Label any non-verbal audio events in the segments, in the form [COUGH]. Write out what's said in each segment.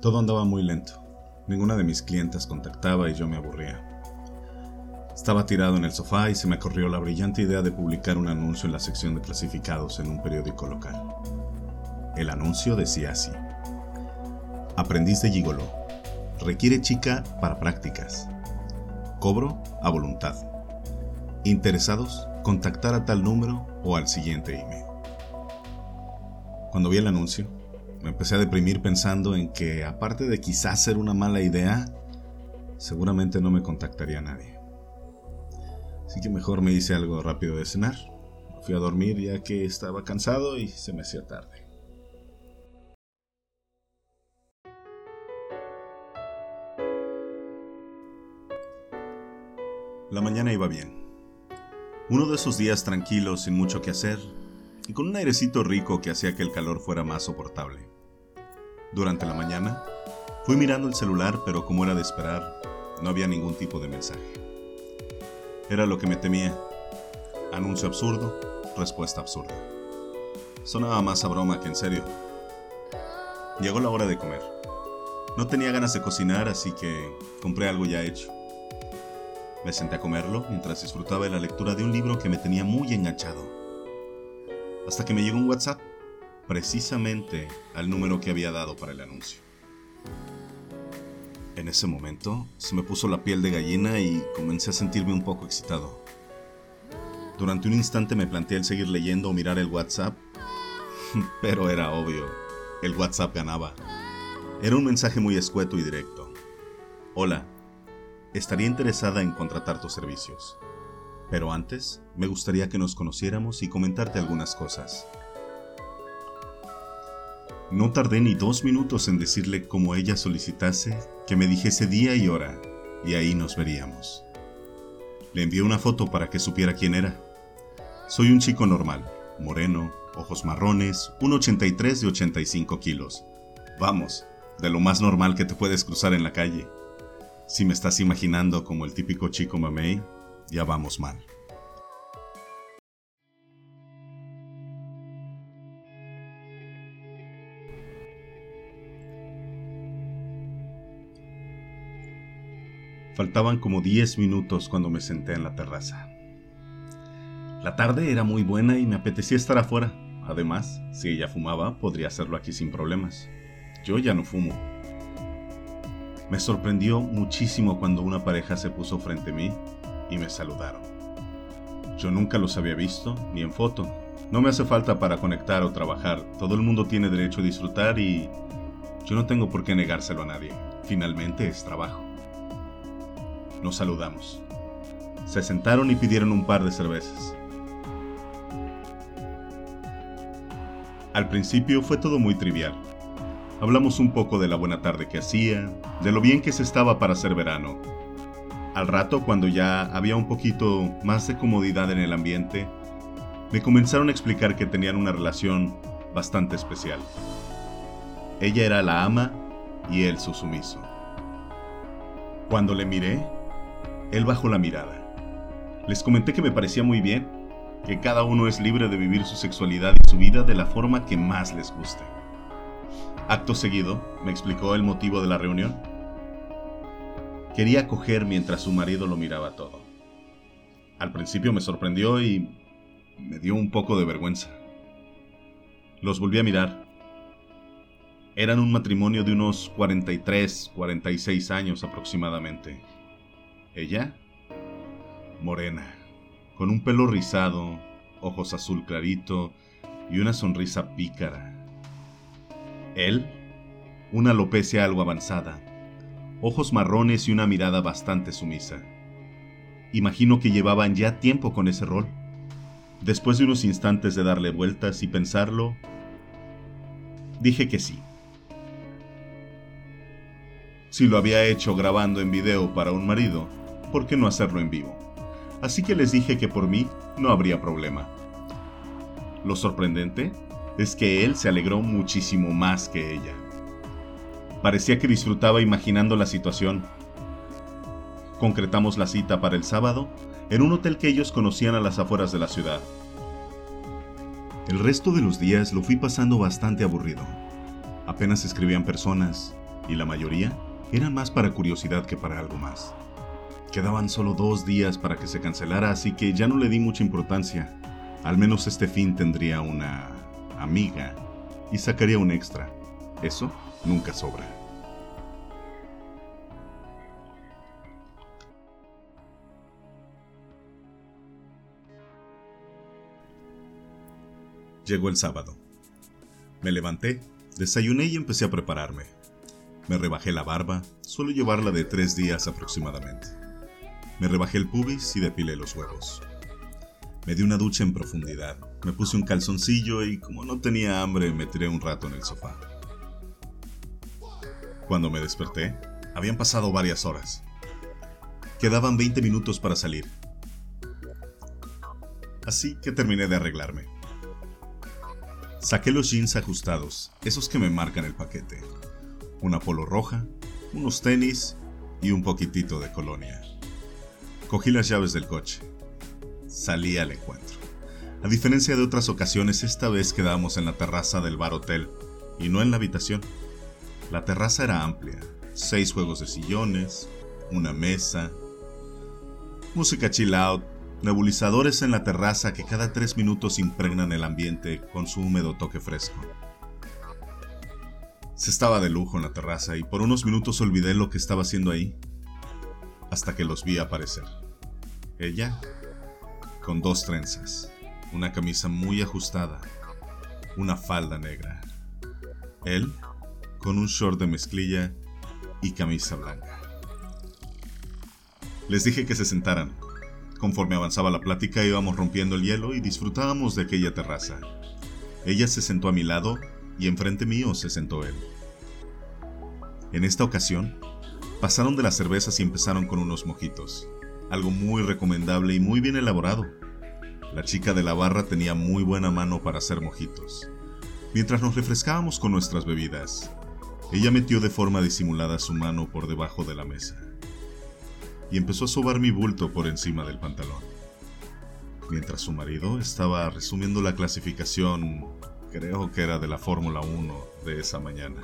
Todo andaba muy lento. Ninguna de mis clientes contactaba y yo me aburría. Estaba tirado en el sofá y se me corrió la brillante idea de publicar un anuncio en la sección de clasificados en un periódico local. El anuncio decía así. Aprendiz de gigolo. Requiere chica para prácticas. Cobro a voluntad. Interesados, contactar a tal número o al siguiente email. Cuando vi el anuncio, me empecé a deprimir pensando en que, aparte de quizás ser una mala idea, seguramente no me contactaría nadie. Así que mejor me hice algo rápido de cenar. Fui a dormir ya que estaba cansado y se me hacía tarde. La mañana iba bien. Uno de esos días tranquilos, sin mucho que hacer, y con un airecito rico que hacía que el calor fuera más soportable. Durante la mañana, fui mirando el celular, pero como era de esperar, no había ningún tipo de mensaje. Era lo que me temía. Anuncio absurdo, respuesta absurda. Sonaba más a broma que en serio. Llegó la hora de comer. No tenía ganas de cocinar, así que compré algo ya hecho. Me senté a comerlo mientras disfrutaba de la lectura de un libro que me tenía muy enganchado hasta que me llegó un WhatsApp, precisamente al número que había dado para el anuncio. En ese momento se me puso la piel de gallina y comencé a sentirme un poco excitado. Durante un instante me planteé el seguir leyendo o mirar el WhatsApp, [LAUGHS] pero era obvio, el WhatsApp ganaba. Era un mensaje muy escueto y directo. Hola, estaría interesada en contratar tus servicios. Pero antes, me gustaría que nos conociéramos y comentarte algunas cosas. No tardé ni dos minutos en decirle como ella solicitase que me dijese día y hora, y ahí nos veríamos. Le envié una foto para que supiera quién era. Soy un chico normal, moreno, ojos marrones, 1,83 de 85 kilos. Vamos, de lo más normal que te puedes cruzar en la calle. Si me estás imaginando como el típico chico mamey, ya vamos mal. Faltaban como 10 minutos cuando me senté en la terraza. La tarde era muy buena y me apetecía estar afuera. Además, si ella fumaba, podría hacerlo aquí sin problemas. Yo ya no fumo. Me sorprendió muchísimo cuando una pareja se puso frente a mí y me saludaron. Yo nunca los había visto, ni en foto. No me hace falta para conectar o trabajar. Todo el mundo tiene derecho a disfrutar y yo no tengo por qué negárselo a nadie. Finalmente es trabajo. Nos saludamos. Se sentaron y pidieron un par de cervezas. Al principio fue todo muy trivial. Hablamos un poco de la buena tarde que hacía, de lo bien que se estaba para hacer verano, al rato, cuando ya había un poquito más de comodidad en el ambiente, me comenzaron a explicar que tenían una relación bastante especial. Ella era la ama y él su sumiso. Cuando le miré, él bajó la mirada. Les comenté que me parecía muy bien, que cada uno es libre de vivir su sexualidad y su vida de la forma que más les guste. Acto seguido, me explicó el motivo de la reunión Quería coger mientras su marido lo miraba todo. Al principio me sorprendió y me dio un poco de vergüenza. Los volví a mirar. Eran un matrimonio de unos 43, 46 años aproximadamente. Ella, morena, con un pelo rizado, ojos azul clarito y una sonrisa pícara. Él, una alopecia algo avanzada, ojos marrones y una mirada bastante sumisa. Imagino que llevaban ya tiempo con ese rol. Después de unos instantes de darle vueltas y pensarlo, dije que sí. Si lo había hecho grabando en video para un marido, ¿por qué no hacerlo en vivo? Así que les dije que por mí no habría problema. Lo sorprendente es que él se alegró muchísimo más que ella. Parecía que disfrutaba imaginando la situación. Concretamos la cita para el sábado en un hotel que ellos conocían a las afueras de la ciudad. El resto de los días lo fui pasando bastante aburrido. Apenas escribían personas, y la mayoría eran más para curiosidad que para algo más. Quedaban solo dos días para que se cancelara, así que ya no le di mucha importancia. Al menos este fin tendría una amiga y sacaría un extra. Eso nunca sobra. Llegó el sábado. Me levanté, desayuné y empecé a prepararme. Me rebajé la barba, suelo llevarla de tres días aproximadamente. Me rebajé el pubis y depilé los huevos. Me di una ducha en profundidad, me puse un calzoncillo y como no tenía hambre me tiré un rato en el sofá. Cuando me desperté, habían pasado varias horas. Quedaban 20 minutos para salir. Así que terminé de arreglarme. Saqué los jeans ajustados, esos que me marcan el paquete. Una polo roja, unos tenis y un poquitito de colonia. Cogí las llaves del coche. Salí al encuentro. A diferencia de otras ocasiones, esta vez quedamos en la terraza del bar hotel y no en la habitación. La terraza era amplia, seis juegos de sillones, una mesa, música chill out, nebulizadores en la terraza que cada tres minutos impregnan el ambiente con su húmedo toque fresco. Se estaba de lujo en la terraza y por unos minutos olvidé lo que estaba haciendo ahí, hasta que los vi aparecer. Ella, con dos trenzas, una camisa muy ajustada, una falda negra. Él, con un short de mezclilla y camisa blanca. Les dije que se sentaran, Conforme avanzaba la plática íbamos rompiendo el hielo y disfrutábamos de aquella terraza. Ella se sentó a mi lado y enfrente mío se sentó él. En esta ocasión, pasaron de las cervezas y empezaron con unos mojitos, algo muy recomendable y muy bien elaborado. La chica de la barra tenía muy buena mano para hacer mojitos. Mientras nos refrescábamos con nuestras bebidas, ella metió de forma disimulada su mano por debajo de la mesa y empezó a sobar mi bulto por encima del pantalón. Mientras su marido estaba resumiendo la clasificación, creo que era de la Fórmula 1 de esa mañana.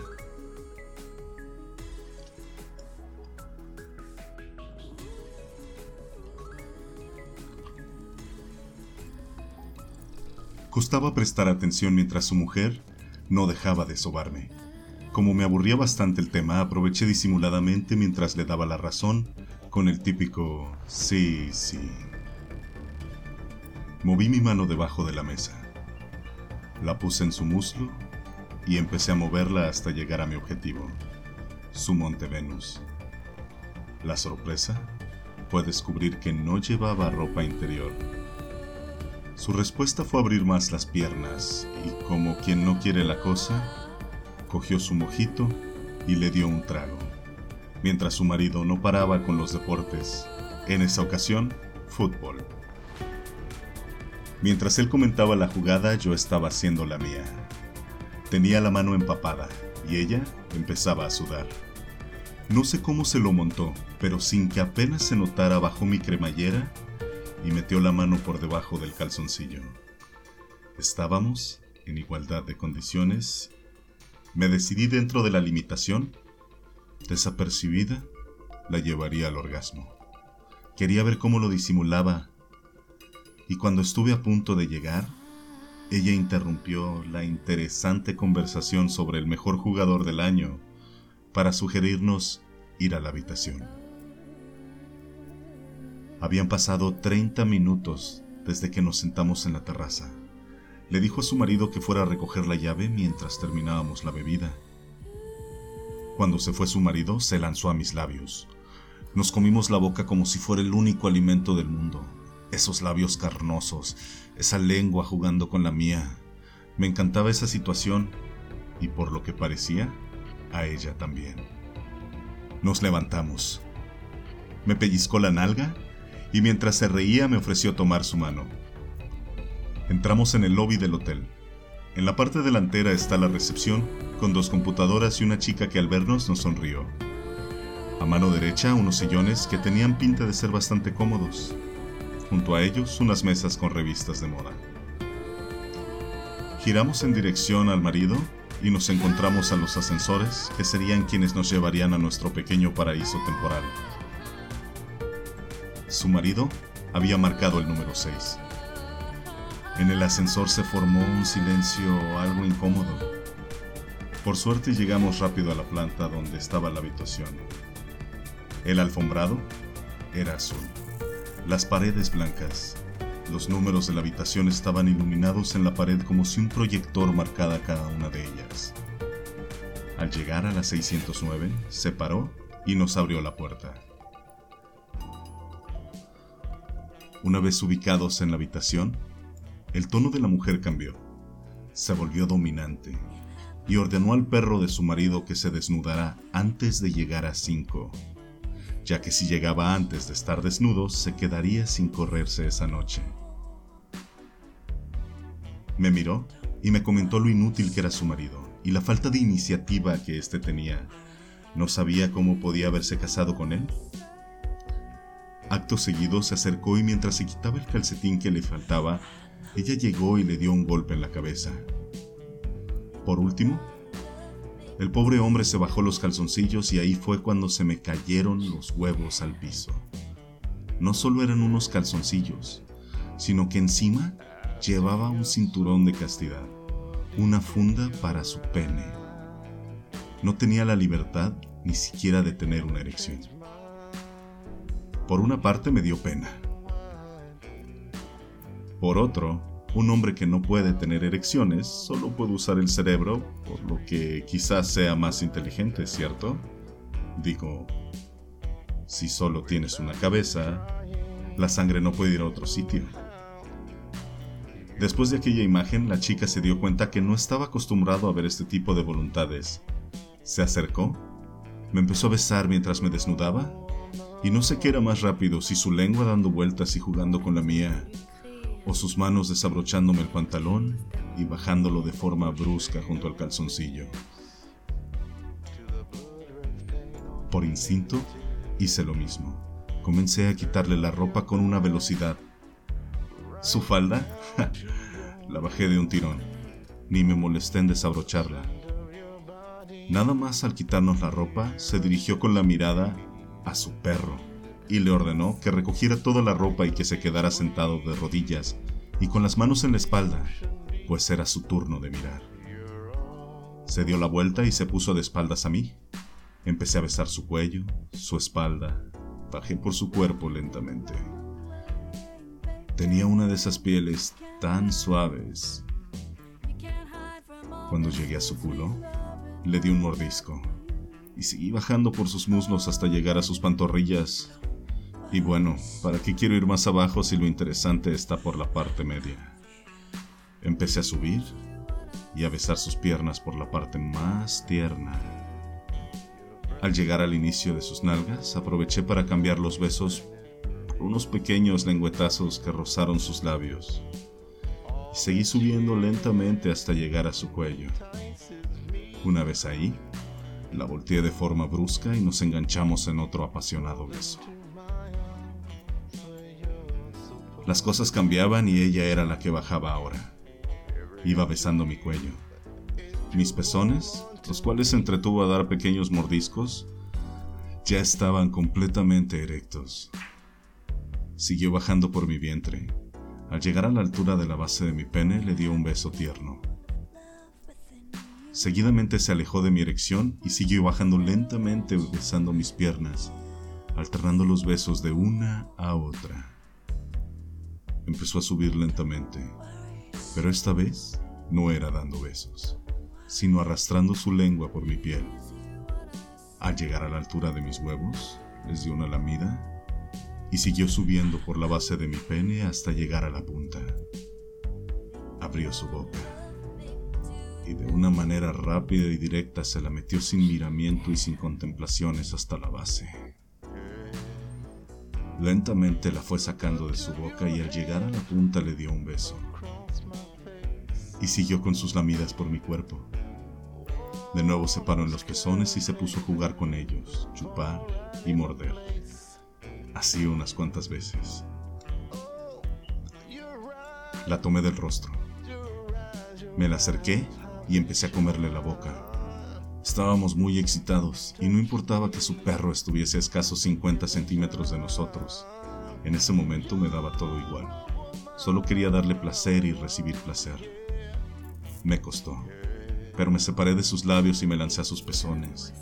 Costaba prestar atención mientras su mujer no dejaba de sobarme. Como me aburría bastante el tema, aproveché disimuladamente mientras le daba la razón con el típico sí, sí. Moví mi mano debajo de la mesa. La puse en su muslo y empecé a moverla hasta llegar a mi objetivo, su monte Venus. La sorpresa fue descubrir que no llevaba ropa interior. Su respuesta fue abrir más las piernas y como quien no quiere la cosa, cogió su mojito y le dio un trago mientras su marido no paraba con los deportes, en esa ocasión, fútbol. Mientras él comentaba la jugada, yo estaba haciendo la mía. Tenía la mano empapada y ella empezaba a sudar. No sé cómo se lo montó, pero sin que apenas se notara bajó mi cremallera y metió la mano por debajo del calzoncillo. Estábamos en igualdad de condiciones. Me decidí dentro de la limitación Desapercibida, la llevaría al orgasmo. Quería ver cómo lo disimulaba. Y cuando estuve a punto de llegar, ella interrumpió la interesante conversación sobre el mejor jugador del año para sugerirnos ir a la habitación. Habían pasado 30 minutos desde que nos sentamos en la terraza. Le dijo a su marido que fuera a recoger la llave mientras terminábamos la bebida. Cuando se fue su marido, se lanzó a mis labios. Nos comimos la boca como si fuera el único alimento del mundo. Esos labios carnosos, esa lengua jugando con la mía. Me encantaba esa situación y por lo que parecía, a ella también. Nos levantamos. Me pellizcó la nalga y mientras se reía me ofreció tomar su mano. Entramos en el lobby del hotel. En la parte delantera está la recepción, con dos computadoras y una chica que al vernos nos sonrió. A mano derecha unos sillones que tenían pinta de ser bastante cómodos. Junto a ellos unas mesas con revistas de moda. Giramos en dirección al marido y nos encontramos a los ascensores que serían quienes nos llevarían a nuestro pequeño paraíso temporal. Su marido había marcado el número 6. En el ascensor se formó un silencio algo incómodo. Por suerte llegamos rápido a la planta donde estaba la habitación. El alfombrado era azul, las paredes blancas. Los números de la habitación estaban iluminados en la pared como si un proyector marcara cada una de ellas. Al llegar a la 609, se paró y nos abrió la puerta. Una vez ubicados en la habitación, el tono de la mujer cambió. Se volvió dominante y ordenó al perro de su marido que se desnudara antes de llegar a cinco ya que si llegaba antes de estar desnudo se quedaría sin correrse esa noche. Me miró y me comentó lo inútil que era su marido y la falta de iniciativa que éste tenía. ¿No sabía cómo podía haberse casado con él? Acto seguido se acercó y mientras se quitaba el calcetín que le faltaba, ella llegó y le dio un golpe en la cabeza. Por último, el pobre hombre se bajó los calzoncillos y ahí fue cuando se me cayeron los huevos al piso. No solo eran unos calzoncillos, sino que encima llevaba un cinturón de castidad, una funda para su pene. No tenía la libertad ni siquiera de tener una erección. Por una parte me dio pena. Por otro, un hombre que no puede tener erecciones solo puede usar el cerebro, por lo que quizás sea más inteligente, ¿cierto? Digo, si solo tienes una cabeza, la sangre no puede ir a otro sitio. Después de aquella imagen, la chica se dio cuenta que no estaba acostumbrado a ver este tipo de voluntades. Se acercó, me empezó a besar mientras me desnudaba, y no sé qué era más rápido, si su lengua dando vueltas y jugando con la mía, o sus manos desabrochándome el pantalón y bajándolo de forma brusca junto al calzoncillo. Por instinto, hice lo mismo. Comencé a quitarle la ropa con una velocidad. Su falda, la bajé de un tirón. Ni me molesté en desabrocharla. Nada más al quitarnos la ropa, se dirigió con la mirada a su perro y le ordenó que recogiera toda la ropa y que se quedara sentado de rodillas y con las manos en la espalda, pues era su turno de mirar. Se dio la vuelta y se puso de espaldas a mí. Empecé a besar su cuello, su espalda, bajé por su cuerpo lentamente. Tenía una de esas pieles tan suaves. Cuando llegué a su culo, le di un mordisco y seguí bajando por sus muslos hasta llegar a sus pantorrillas y bueno, ¿para qué quiero ir más abajo si lo interesante está por la parte media? Empecé a subir y a besar sus piernas por la parte más tierna. Al llegar al inicio de sus nalgas, aproveché para cambiar los besos por unos pequeños lengüetazos que rozaron sus labios. Y seguí subiendo lentamente hasta llegar a su cuello. Una vez ahí, la volteé de forma brusca y nos enganchamos en otro apasionado beso. Las cosas cambiaban y ella era la que bajaba ahora. Iba besando mi cuello. Mis pezones, los cuales se entretuvo a dar pequeños mordiscos, ya estaban completamente erectos. Siguió bajando por mi vientre. Al llegar a la altura de la base de mi pene le dio un beso tierno. Seguidamente se alejó de mi erección y siguió bajando lentamente besando mis piernas, alternando los besos de una a otra empezó a subir lentamente, pero esta vez no era dando besos, sino arrastrando su lengua por mi piel. Al llegar a la altura de mis huevos, les dio una lamida y siguió subiendo por la base de mi pene hasta llegar a la punta. Abrió su boca y de una manera rápida y directa se la metió sin miramiento y sin contemplaciones hasta la base. Lentamente la fue sacando de su boca y al llegar a la punta le dio un beso. Y siguió con sus lamidas por mi cuerpo. De nuevo se paró en los pezones y se puso a jugar con ellos, chupar y morder. Así unas cuantas veces. La tomé del rostro. Me la acerqué y empecé a comerle la boca. Estábamos muy excitados y no importaba que su perro estuviese a escasos 50 centímetros de nosotros. En ese momento me daba todo igual. Solo quería darle placer y recibir placer. Me costó, pero me separé de sus labios y me lancé a sus pezones,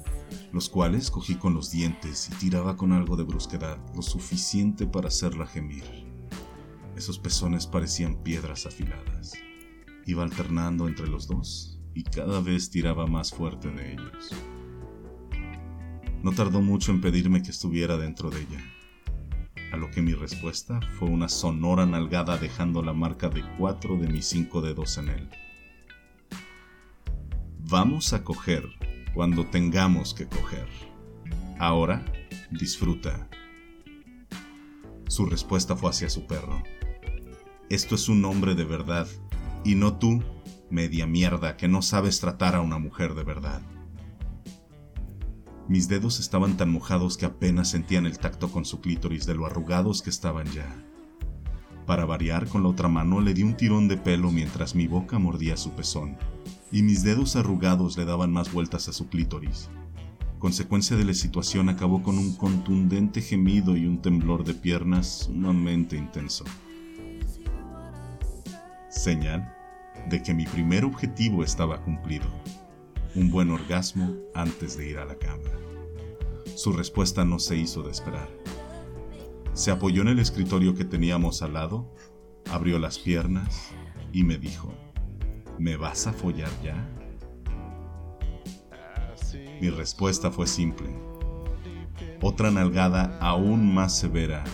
los cuales cogí con los dientes y tiraba con algo de brusquedad, lo suficiente para hacerla gemir. Esos pezones parecían piedras afiladas. Iba alternando entre los dos y cada vez tiraba más fuerte de ellos. No tardó mucho en pedirme que estuviera dentro de ella, a lo que mi respuesta fue una sonora nalgada dejando la marca de cuatro de mis cinco dedos en él. Vamos a coger cuando tengamos que coger. Ahora, disfruta. Su respuesta fue hacia su perro. Esto es un hombre de verdad, y no tú, media mierda que no sabes tratar a una mujer de verdad. Mis dedos estaban tan mojados que apenas sentían el tacto con su clítoris de lo arrugados que estaban ya. Para variar, con la otra mano le di un tirón de pelo mientras mi boca mordía su pezón, y mis dedos arrugados le daban más vueltas a su clítoris. Consecuencia de la situación acabó con un contundente gemido y un temblor de piernas sumamente intenso. Señal de que mi primer objetivo estaba cumplido, un buen orgasmo antes de ir a la cama. Su respuesta no se hizo de esperar. Se apoyó en el escritorio que teníamos al lado, abrió las piernas y me dijo, ¿me vas a follar ya? Mi respuesta fue simple. Otra nalgada aún más severa,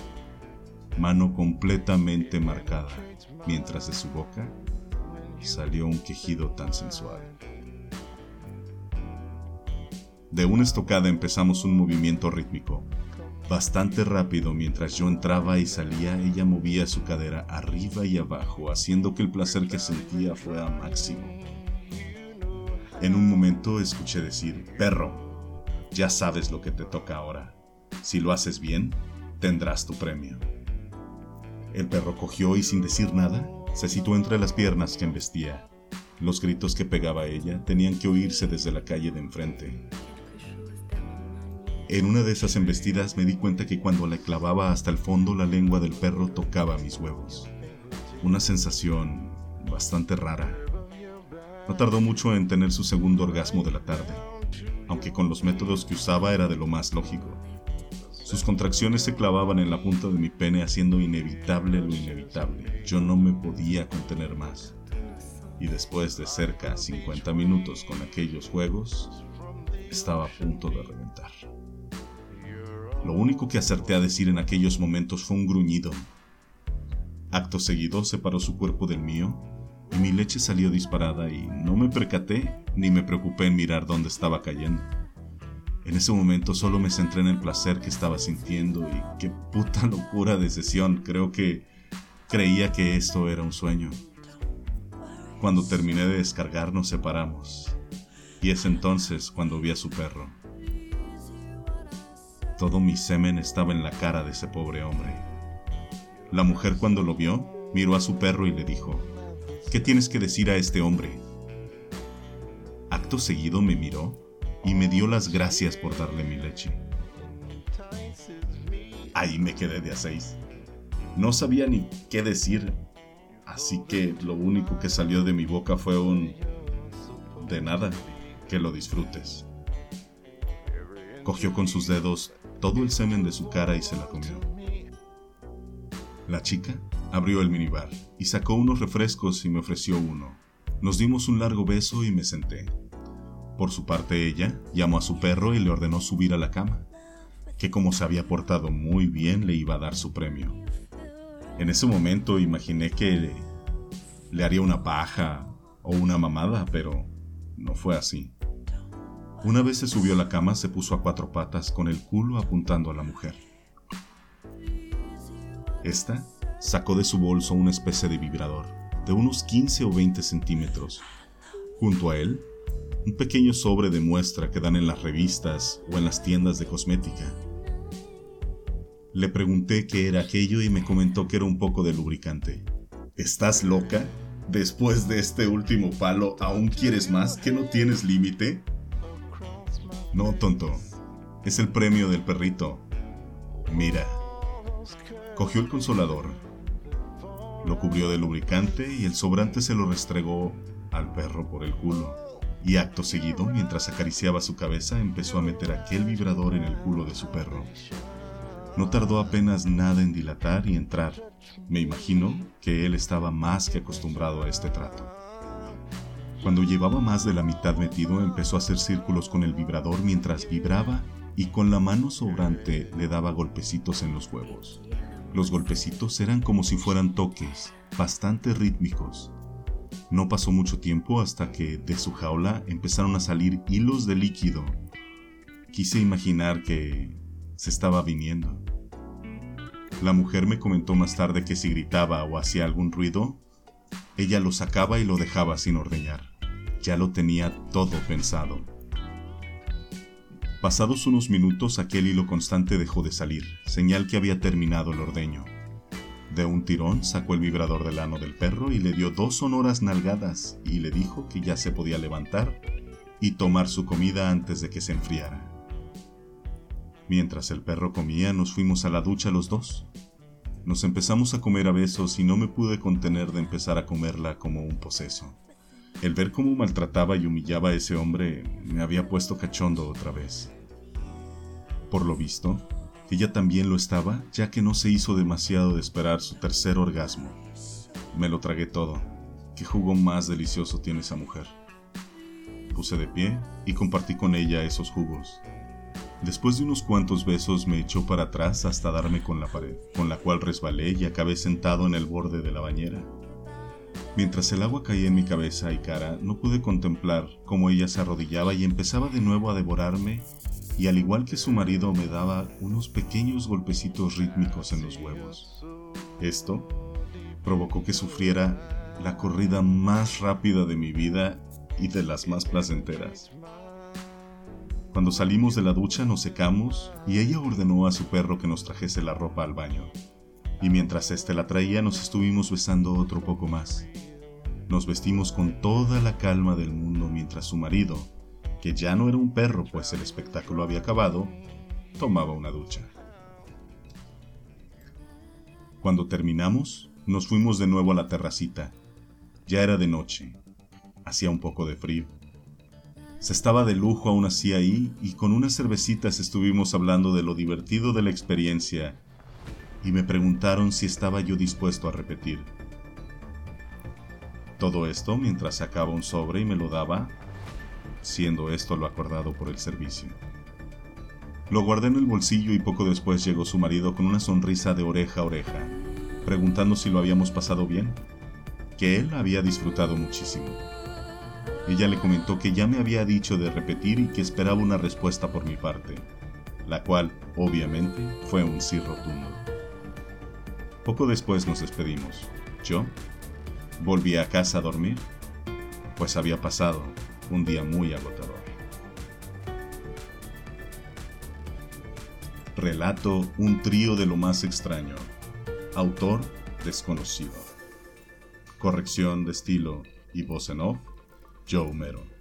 mano completamente marcada, mientras de su boca salió un quejido tan sensual. De una estocada empezamos un movimiento rítmico. Bastante rápido mientras yo entraba y salía, ella movía su cadera arriba y abajo, haciendo que el placer que sentía fuera máximo. En un momento escuché decir, perro, ya sabes lo que te toca ahora. Si lo haces bien, tendrás tu premio. El perro cogió y sin decir nada, se situó entre las piernas que embestía. Los gritos que pegaba ella tenían que oírse desde la calle de enfrente. En una de esas embestidas me di cuenta que cuando la clavaba hasta el fondo la lengua del perro tocaba mis huevos. Una sensación bastante rara. No tardó mucho en tener su segundo orgasmo de la tarde, aunque con los métodos que usaba era de lo más lógico. Sus contracciones se clavaban en la punta de mi pene haciendo inevitable lo inevitable. Yo no me podía contener más. Y después de cerca 50 minutos con aquellos juegos, estaba a punto de reventar. Lo único que acerté a decir en aquellos momentos fue un gruñido. Acto seguido separó su cuerpo del mío y mi leche salió disparada y no me percaté ni me preocupé en mirar dónde estaba cayendo. En ese momento solo me centré en el placer que estaba sintiendo y qué puta [LAUGHS] locura de sesión. Creo que creía que esto era un sueño. Cuando terminé de descargar nos separamos. Y es entonces cuando vi a su perro. Todo mi semen estaba en la cara de ese pobre hombre. La mujer cuando lo vio, miró a su perro y le dijo, ¿qué tienes que decir a este hombre? Acto seguido me miró y me dio las gracias por darle mi leche. Ahí me quedé de a seis. No sabía ni qué decir, así que lo único que salió de mi boca fue un... De nada, que lo disfrutes. Cogió con sus dedos todo el semen de su cara y se la comió. La chica abrió el minibar y sacó unos refrescos y me ofreció uno. Nos dimos un largo beso y me senté. Por su parte ella llamó a su perro y le ordenó subir a la cama, que como se había portado muy bien le iba a dar su premio. En ese momento imaginé que le, haría una paja o una mamada, pero no fue así. Una vez se subió a la cama se puso a cuatro patas con el culo apuntando a la mujer. Esta sacó de su bolso una especie de vibrador de unos 15 o 20 centímetros. Junto a él un pequeño sobre de muestra que dan en las revistas o en las tiendas de cosmética. Le pregunté qué era aquello y me comentó que era un poco de lubricante. ¿Estás loca? Después de este último palo, ¿aún quieres más? ¿Que no tienes límite? No, tonto. Es el premio del perrito. Mira. Cogió el consolador. Lo cubrió de lubricante y el sobrante se lo restregó al perro por el culo. Y acto seguido, mientras acariciaba su cabeza, empezó a meter aquel vibrador en el culo de su perro. No tardó apenas nada en dilatar y entrar. Me imagino que él estaba más que acostumbrado a este trato. Cuando llevaba más de la mitad metido, empezó a hacer círculos con el vibrador mientras vibraba y con la mano sobrante le daba golpecitos en los huevos. Los golpecitos eran como si fueran toques, bastante rítmicos. No pasó mucho tiempo hasta que de su jaula empezaron a salir hilos de líquido. Quise imaginar que se estaba viniendo. La mujer me comentó más tarde que si gritaba o hacía algún ruido, ella lo sacaba y lo dejaba sin ordeñar. Ya lo tenía todo pensado. Pasados unos minutos aquel hilo constante dejó de salir, señal que había terminado el ordeño. De un tirón sacó el vibrador del ano del perro y le dio dos sonoras nalgadas y le dijo que ya se podía levantar y tomar su comida antes de que se enfriara. Mientras el perro comía, nos fuimos a la ducha los dos. Nos empezamos a comer a besos y no me pude contener de empezar a comerla como un poseso. El ver cómo maltrataba y humillaba a ese hombre me había puesto cachondo otra vez. Por lo visto, ella también lo estaba, ya que no se hizo demasiado de esperar su tercer orgasmo. Me lo tragué todo. Qué jugo más delicioso tiene esa mujer. Puse de pie y compartí con ella esos jugos. Después de unos cuantos besos me echó para atrás hasta darme con la pared, con la cual resbalé y acabé sentado en el borde de la bañera. Mientras el agua caía en mi cabeza y cara, no pude contemplar cómo ella se arrodillaba y empezaba de nuevo a devorarme, y al igual que su marido me daba unos pequeños golpecitos rítmicos en los huevos. Esto provocó que sufriera la corrida más rápida de mi vida y de las más placenteras. Cuando salimos de la ducha nos secamos y ella ordenó a su perro que nos trajese la ropa al baño. Y mientras éste la traía nos estuvimos besando otro poco más. Nos vestimos con toda la calma del mundo mientras su marido, que ya no era un perro pues el espectáculo había acabado, tomaba una ducha. Cuando terminamos, nos fuimos de nuevo a la terracita. Ya era de noche. Hacía un poco de frío. Se estaba de lujo aún así ahí y con unas cervecitas estuvimos hablando de lo divertido de la experiencia y me preguntaron si estaba yo dispuesto a repetir. Todo esto mientras sacaba un sobre y me lo daba, siendo esto lo acordado por el servicio. Lo guardé en el bolsillo y poco después llegó su marido con una sonrisa de oreja a oreja, preguntando si lo habíamos pasado bien, que él había disfrutado muchísimo. Ella le comentó que ya me había dicho de repetir y que esperaba una respuesta por mi parte, la cual, obviamente, fue un sí rotundo. Poco después nos despedimos. Yo volví a casa a dormir, pues había pasado un día muy agotador. Relato Un trío de lo más extraño. Autor desconocido. Corrección de estilo y voz en off Joe Mero.